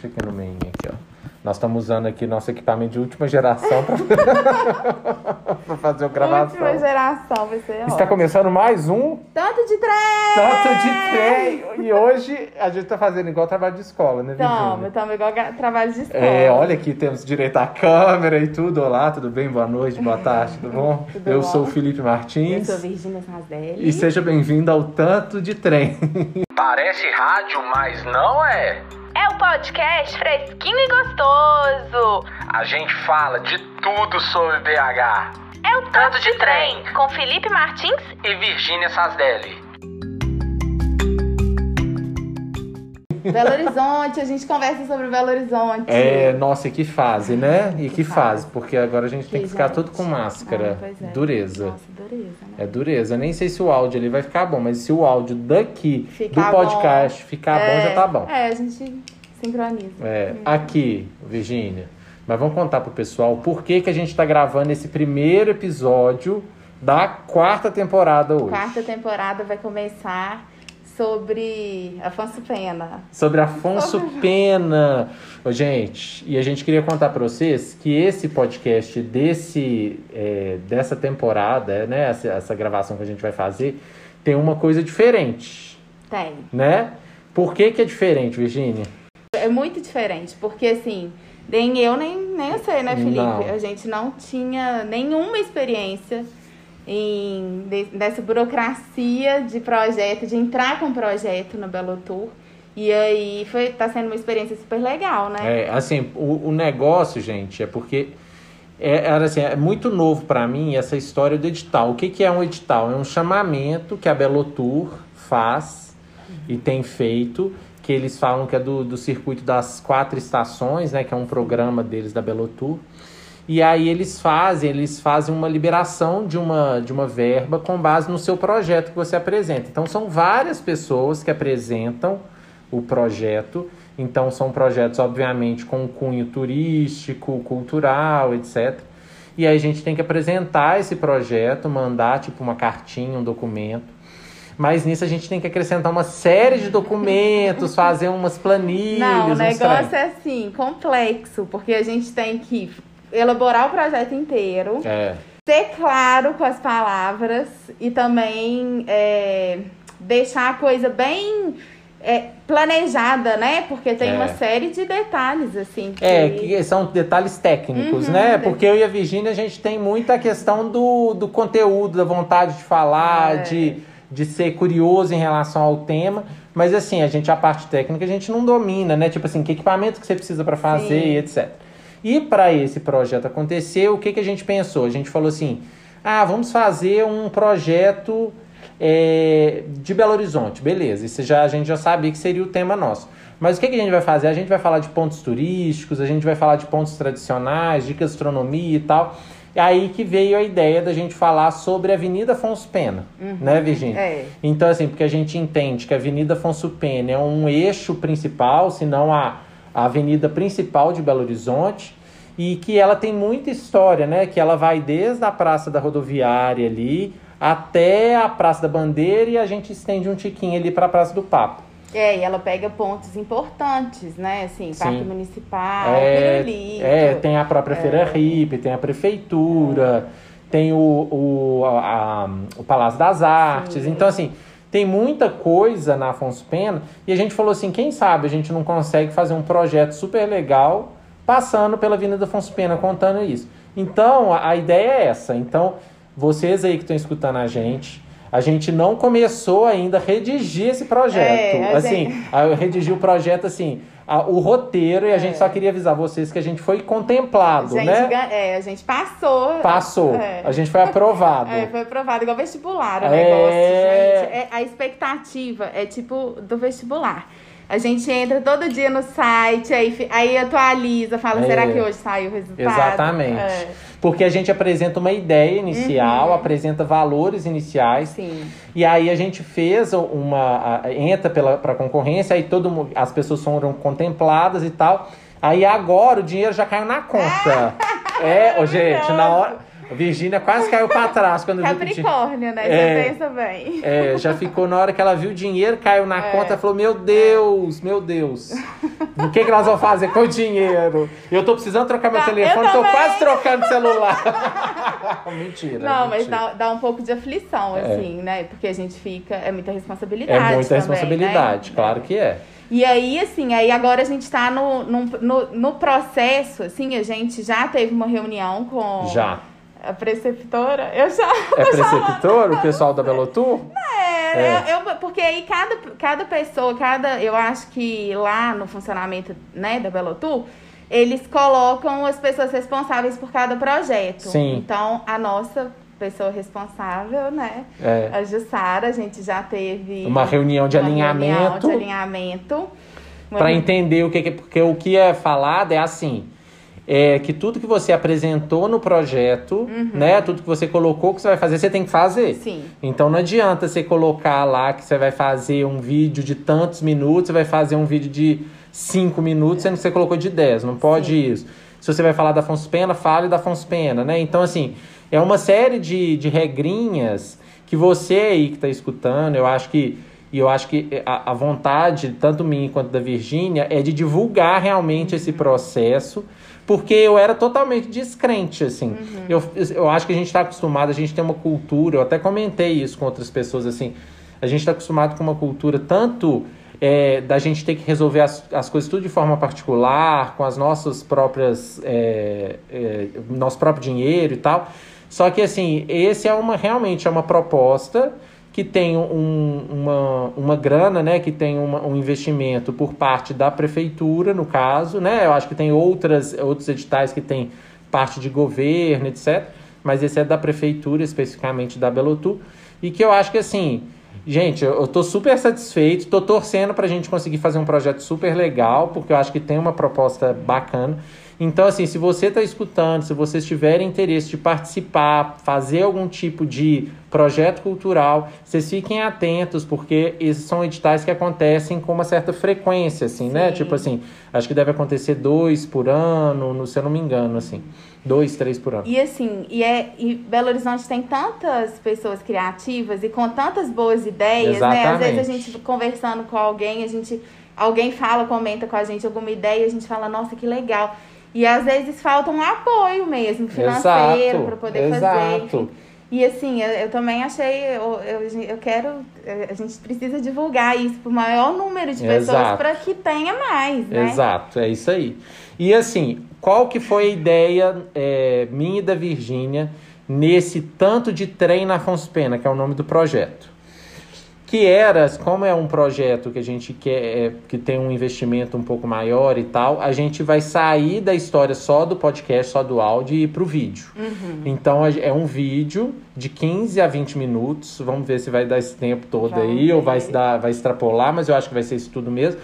Fica no meio aqui, ó. Nós estamos usando aqui nosso equipamento de última geração para fazer o gravação. Última geração, vai ser Está começando mais um Tanto de trem! Tanto de Trem! E hoje a gente tá fazendo igual trabalho de escola, né, Virginia? Tamo, tamo igual trabalho de escola. É, olha aqui, temos direito à câmera e tudo. Olá, tudo bem? Boa noite, boa tarde, tudo bom? Tudo Eu bom. sou o Felipe Eu Martins. sou Virgínia Sardelli. E seja bem-vindo ao Tanto de Trem. Parece rádio, mas não é. É o podcast fresquinho e gostoso. A gente fala de tudo sobre BH. É o Tanto de Trem, com Felipe Martins E Virgínia Sasdelli. Belo Horizonte, a gente conversa sobre Belo Horizonte. É, nossa, e que fase, né? E que, Que fase, porque agora a gente tem que Que ficar gente. tudo com máscara. Ah, pois é. Dureza. Nossa, dureza, né? É dureza. Nem sei se o áudio ali vai ficar bom, mas se o áudio daqui Ficar do podcast bom. ficar bom, É, já tá bom. É, a gente sincroniza. É, aqui, Virgínia. Mas vamos contar pro pessoal por que, que a gente tá gravando esse primeiro episódio da quarta temporada hoje. Quarta temporada vai começar sobre Afonso Pena. Sobre Afonso Pena. Ô, gente, e a gente queria contar para vocês que esse podcast desse, é, dessa temporada, né, essa, essa gravação que a gente vai fazer, tem uma coisa diferente, Tem. né? Por que, que é diferente, Virgínia? É muito diferente, porque assim, nem eu, nem, nem você, né, Felipe? Não. A gente não tinha nenhuma experiência em, de- dessa burocracia de projeto, de entrar com projeto no Belo Tour. E aí foi, tá sendo uma experiência super legal, né? É, assim, o, o negócio, gente, é porque é, era assim, é muito novo para mim essa história do edital. O que, que é um edital? É um chamamento que a Belo Tour faz e tem feito, que eles falam que é do, do circuito das quatro estações, né? Que é um programa deles da Belo Tour. E aí eles fazem, eles fazem uma liberação de uma, de uma verba com base no seu projeto que você apresenta. Então são várias pessoas que apresentam o projeto. Então são projetos, obviamente, com cunho turístico, cultural, etc. E aí a gente tem que apresentar esse projeto, mandar tipo uma cartinha, um documento. Mas nisso a gente tem que acrescentar uma série de documentos, fazer umas planilhas. Não, o negócio é assim, complexo, porque a gente tem que elaborar o projeto inteiro, É. ser claro com as palavras e também é, deixar a coisa bem é, planejada, né? Porque tem É. uma série de detalhes, assim. Que... É, que são detalhes técnicos, Uhum, né? Porque eu e a Virgínia, a gente tem muita questão do, do conteúdo, da vontade de falar, É. de, de ser curioso em relação ao tema. Mas assim, a gente, a parte técnica, a gente não domina, né? Tipo assim, que equipamento que você precisa para fazer Sim. e etc. E para esse projeto acontecer, o que, que a gente pensou? A gente falou assim: ah, vamos fazer um projeto é, de Belo Horizonte, beleza. Isso já, a gente já sabia que seria o tema nosso. Mas o que, que a gente vai fazer? A gente vai falar de pontos turísticos, a gente vai falar de pontos tradicionais, de gastronomia e tal. E aí que veio a ideia da gente falar sobre a Avenida Afonso Pena, né, Virginia? É. Então, assim, porque a gente entende que a Avenida Afonso Pena é um eixo principal, se não a, a avenida principal de Belo Horizonte, e que ela tem muita história, né? Que ela vai desde a Praça da Rodoviária ali até a Praça da Bandeira e a gente estende um tiquinho ali para a Praça do Papo. É, e ela pega pontos importantes, né? Assim, Sim. Parque Municipal, É, Pirulito. é, tem a própria Feira Hippie, tem a Prefeitura, tem o, o, a- a- o Palácio das Artes. Sim. Então, assim, tem muita coisa na Afonso Pena. E a gente falou assim, quem sabe a gente não consegue fazer um projeto super legal passando pela Avenida Afonso Pena, contando isso. Então, a, a ideia é essa. Então, vocês aí que estão escutando a gente... A gente não começou ainda a redigir esse projeto. É, assim, gente- eu redigi o projeto assim, a- o roteiro, e a gente só queria avisar vocês que a gente foi contemplado, gente, né? é, a gente passou. Passou. É. A gente foi aprovado. É, foi aprovado igual vestibular o É. negócio, gente. É, a expectativa é tipo do vestibular. A gente entra todo dia no site, aí, aí atualiza, fala, É. será que hoje saiu o resultado? Exatamente. É, Porque a gente apresenta uma ideia inicial, apresenta valores iniciais. sim. E aí a gente fez uma. entra pela, pra concorrência, aí todo as pessoas foram contempladas e tal. Aí agora o dinheiro já caiu na conta. é, ô, gente, na hora. A Virgínia quase caiu pra trás quando viu. Capricórnio, né? É. Você pensa bem. É, já ficou na hora que ela viu o dinheiro, caiu na conta, falou: Meu Deus, meu Deus, o que, que nós vamos fazer com o dinheiro? Eu tô precisando trocar meu Tá, telefone, tô quase trocando celular. mentira. Não, mas mentira. dá, dá um pouco de aflição, É. assim, né? Porque a gente fica. É muita responsabilidade. É muita também, responsabilidade, né? claro que é. E aí, assim, aí agora a gente tá no, no, no, no processo, assim, a gente já teve uma reunião com Já. A preceptora. Eu já. É preceptor, o pessoal da Belotur? É, É. Eu, eu- porque aí cada, cada pessoa, cada. Eu acho que lá no funcionamento né, da Belotur, eles colocam as pessoas responsáveis por cada projeto. Sim. Então, a nossa pessoa responsável, né? É. A Jussara, a gente já teve Uma reunião de uma reunião alinhamento. de alinhamento. Reuni- entender o que, que porque o que é falado é assim, é que tudo que você apresentou no projeto, né, tudo que você colocou que você vai fazer, você tem que fazer. Sim. Então não adianta você colocar lá que você vai fazer um vídeo de tantos minutos, você vai fazer um vídeo de 5 minutos, sendo que você colocou de 10, não pode isso. Se você vai falar da Afonso Pena, fale da Afonso Pena, né? Então, assim, é uma série de, de regrinhas que você aí que está escutando, eu acho que e eu acho que a, a vontade, tanto minha quanto da Virgínia, é de divulgar realmente esse processo, porque eu era totalmente descrente, assim. Eu, eu acho que a gente está acostumado, a gente tem uma cultura, eu até comentei isso com outras pessoas, assim, a gente está acostumado com uma cultura tanto é, da gente ter que resolver as, as coisas tudo de forma particular, com as nossas próprias. É, é, nosso próprio dinheiro e tal. Só que assim, esse é uma realmente é uma proposta que tem um, uma, uma grana, né? Que tem uma, um investimento por parte da prefeitura, no caso, né? Eu acho que tem outras, outros editais que tem parte de governo, etc. Mas esse é da prefeitura, especificamente da Belotu. E que eu acho que assim, Gente, eu tô super satisfeito, tô torcendo pra gente conseguir fazer um projeto super legal, porque eu acho que tem uma proposta bacana. Então, assim, se você tá escutando, se vocês tiverem interesse de participar, fazer algum tipo de projeto cultural, vocês fiquem atentos, porque esses são editais que acontecem com uma certa frequência, assim, né? Sim. Tipo assim, acho que deve acontecer dois por ano, no- se eu não me engano, assim. Dois, três por ano. E assim, e, é, e Belo Horizonte tem tantas pessoas criativas e com tantas boas ideias, né? Às vezes a Exatamente. gente conversando com alguém, a gente alguém fala, comenta com a gente alguma ideia, a gente fala, nossa, que legal. E às vezes falta um apoio mesmo, financeiro, para poder exato. fazer. enfim. E assim, eu, eu também achei, eu, eu, eu quero, a gente precisa divulgar isso para o maior número de pessoas para que tenha mais, né? Exato, é isso aí. E assim, qual que foi a ideia é, minha e da Virgínia nesse tanto de trem na Afonso Pena, que é o nome do projeto? Que era, como é um projeto que a gente quer, é, que tem um investimento um pouco maior e tal, a gente vai sair da história só do podcast, só do áudio e ir pro vídeo. Então a- é um vídeo de 15 a 20 minutos. Vamos ver se vai dar esse tempo todo aí, ou ver. vai, se dar, vai extrapolar, mas eu acho que vai ser isso tudo mesmo.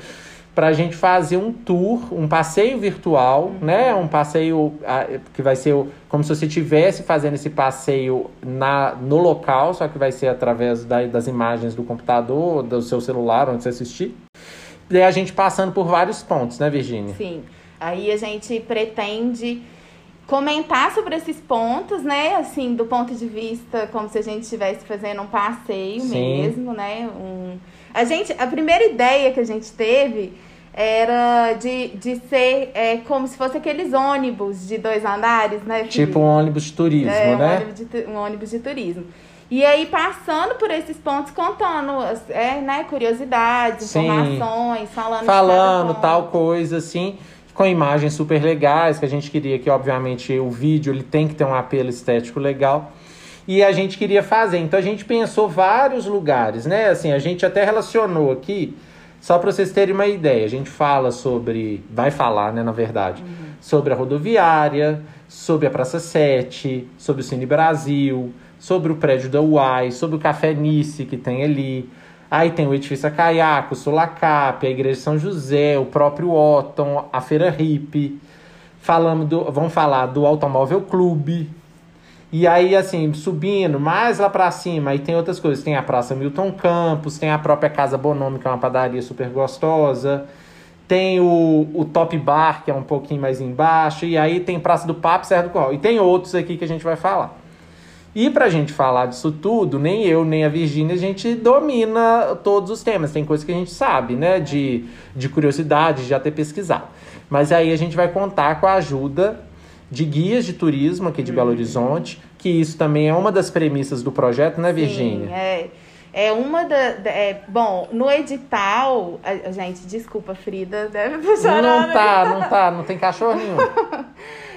Pra gente fazer um tour, um passeio virtual, né? Um passeio ah, que vai ser como se você estivesse fazendo esse passeio na, no local, só que vai ser através da- das imagens do computador, do seu celular, onde você assistir. E a gente passando por vários pontos, né, Virgínia? Sim. Aí a gente pretende comentar sobre esses pontos, né? Assim, do ponto de vista como se a gente estivesse fazendo um passeio Sim. mesmo, né? Um... A gente, a primeira ideia que a gente teve era de, de ser é, como se fosse aqueles ônibus de dois andares, né? Felipe? Tipo um ônibus de turismo, É, um, né? ônibus de, um ônibus de turismo. E aí, passando por esses pontos, contando é, né, curiosidades, Sim. informações, falando falando tal coisa assim, com imagens super legais, que a gente queria que obviamente o vídeo ele tem que ter um apelo estético legal. E a gente queria fazer, então a gente pensou vários lugares, né? Assim, a gente até relacionou aqui, só para vocês terem uma ideia, a gente fala sobre, vai falar, né, na verdade, sobre a rodoviária, sobre a Praça 7, sobre o Cine Brasil, sobre o prédio da UAI, sobre o Café Nice que tem ali. Aí tem o edifício Acaiaco, o Sulacap, a Igreja de São José, o próprio Otton, a Feira Hippie. Falamos do, vamos falar do Automóvel Clube. E aí, assim, subindo mais lá pra cima, aí tem outras coisas. Tem a Praça Milton Campos, tem a própria Casa Bonome, que é uma padaria super gostosa. tem o, o Top Bar, que é um pouquinho mais embaixo, e aí tem Praça do Papo, Serra do Curral. E tem outros aqui que a gente vai falar. E pra gente falar disso tudo, nem eu, nem a Virgínia, a gente domina todos os temas. Tem coisas que a gente sabe, né? De, de curiosidade, de já ter pesquisado. Mas aí a gente vai contar com a ajuda de guias de turismo aqui de Belo Horizonte, que isso também é uma das premissas do projeto, né, Virgínia? Sim, é. É uma da. da- é, bom, no edital. a- gente, desculpa, Frida, deve chorando. Não tá, não tá, não tem cachorro nenhum.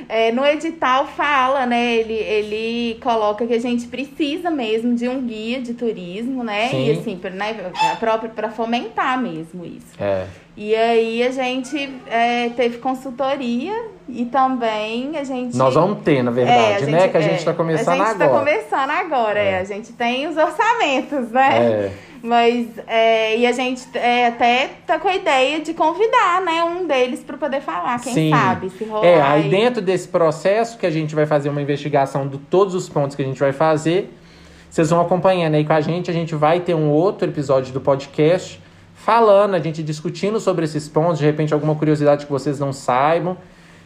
É, no edital fala, né? Ele, ele coloca que a gente precisa mesmo de um guia de turismo, né? Sim. E assim, pra, né, próprio para fomentar mesmo isso. É. E aí a gente é, teve consultoria e também a gente. Nós vamos ter, na É, verdade, a né? Que a gente é, tá começando A gente agora. tá começando agora, é. A gente tem os orçamentos, né? É. Mas, é, e a gente é, até tá com a ideia de convidar, né, um deles para poder falar, quem Sim. sabe, se rolar. É, aí e- dentro desse processo que a gente vai fazer uma investigação de todos os pontos que a gente vai fazer, vocês vão acompanhando aí com a gente. A gente vai ter um outro episódio do podcast falando, a gente discutindo sobre esses pontos, de repente alguma curiosidade que vocês não saibam,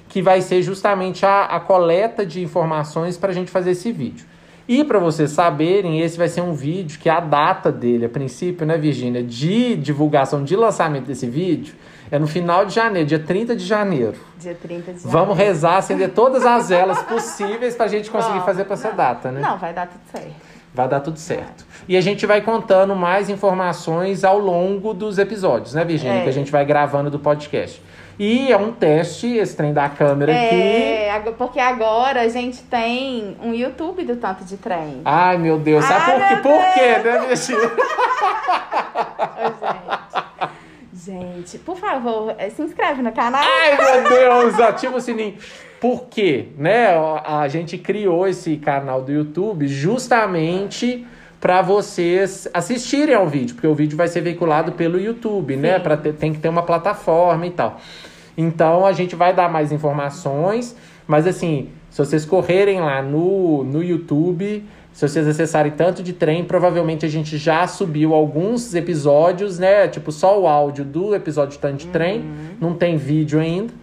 que vai ser justamente a, a coleta de informações para a gente fazer esse vídeo. E para vocês saberem, esse vai ser um vídeo que a data dele, a princípio, né, Virgínia, de divulgação, de lançamento desse vídeo, é no final de janeiro, dia 30 de janeiro. Dia 30 de Vamos janeiro. rezar, acender todas as velas possíveis pra gente conseguir Vamos. fazer pra essa data, né? Não, vai dar tudo certo. Vai dar tudo certo. E a gente vai contando mais informações ao longo dos episódios, né, Virgínia? É. Que a gente vai gravando do podcast. E é um teste, esse trem da câmera aqui. É, porque agora a gente tem um YouTube do Tanto de Trem. Ai, meu Deus. Sabe Ai, por Por quê, né, Virgínia? Ô, gente. gente, por favor, eh, se inscreve no canal. Ai, meu Deus, ativa o sininho. Por quê? Né? A gente criou esse canal do YouTube justamente para vocês assistirem ao vídeo, porque o vídeo vai ser veiculado pelo YouTube, né? Sim. Para ter, tem que ter uma plataforma e tal. Então a gente vai dar mais informações, mas assim, se vocês correrem lá no, no YouTube, se vocês acessarem tanto de trem, provavelmente a gente já subiu alguns episódios, né? Tipo, só o áudio do episódio tanto de trem, não tem vídeo ainda.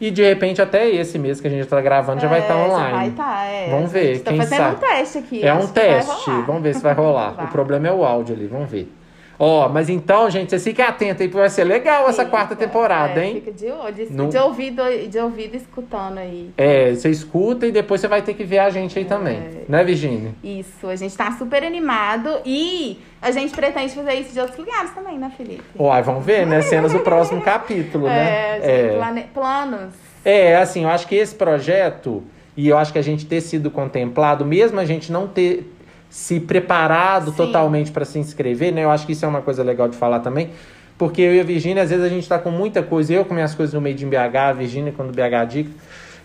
E de repente até esse mês que a gente tá gravando já vai estar É, online. Vai estar, é. Vamos A gente ver, Tá quem fazendo sabe. um teste aqui. É um teste. Vamos ver se vai rolar. Vai. O problema é o áudio ali, vamos ver. Ó, mas então, gente, vocês fiquem atentos aí, porque vai ser legal essa quarta temporada, é, hein? Fica de olho, Não- de, ouvido, de ouvido escutando aí. É, você escuta e depois você vai ter que ver a gente aí também. É. Né, Virginia? Isso, a gente tá super animado e a gente pretende fazer isso de outros lugares também, né, Felipe? Ó, vamos ver, né? Cenas do próximo capítulo, É, né? a gente plane- planos. É, assim, eu acho que esse projeto, e eu acho que a gente ter sido contemplado, mesmo a gente não ter se preparado Sim. totalmente para se inscrever, né? Eu acho que isso é uma coisa legal de falar também. Porque eu e a Virgínia, às vezes a gente tá com muita coisa, eu com minhas coisas no meio de BH, a Virgínia quando BH Dica.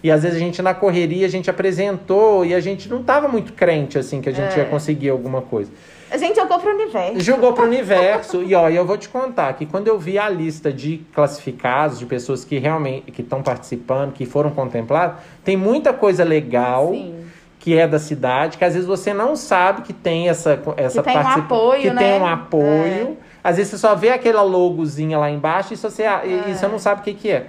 E às vezes a gente na correria, a gente apresentou e a gente não tava muito crente, assim, que a gente É. ia conseguir alguma coisa. A gente jogou pro universo. Jogou pro universo. e ó, eu vou te contar que quando eu vi a lista de classificados, de pessoas que realmente que estão participando, que foram contempladas, tem muita coisa legal Sim. Que é da cidade, que às vezes você não sabe que tem essa essa tem um apoio, que né? tem um apoio. Às vezes você só vê aquela logozinha lá embaixo e você, e- e você não sabe o que, que é.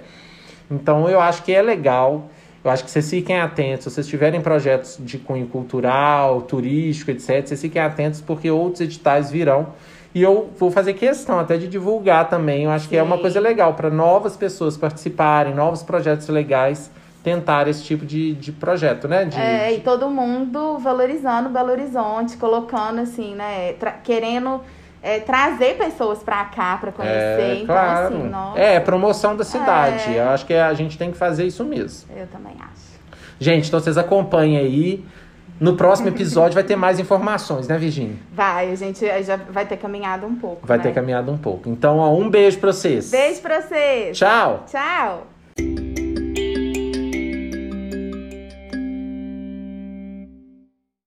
Então eu acho que é legal. Eu acho que vocês fiquem atentos. Se vocês tiverem projetos de cunho cultural, turístico, etc., vocês fiquem atentos porque outros editais virão. E eu vou fazer questão até de divulgar também. Eu acho que é uma Sim. coisa legal para novas pessoas participarem, novos projetos legais tentar esse tipo de, de projeto, né? De, É, e todo mundo valorizando Belo Horizonte, colocando assim, né? querendo é, trazer pessoas pra cá pra conhecer. É, então, claro. assim, nossa, É, promoção da cidade. É. Eu acho que a gente tem que fazer isso mesmo. eu também acho. Gente, então vocês acompanhem aí. No próximo episódio vai ter mais informações, né, Virginia? Vai, a gente já vai ter caminhado um pouco. Vai né? ter caminhado um pouco. Então, ó, um beijo pra vocês. Beijo pra vocês. Tchau. Tchau.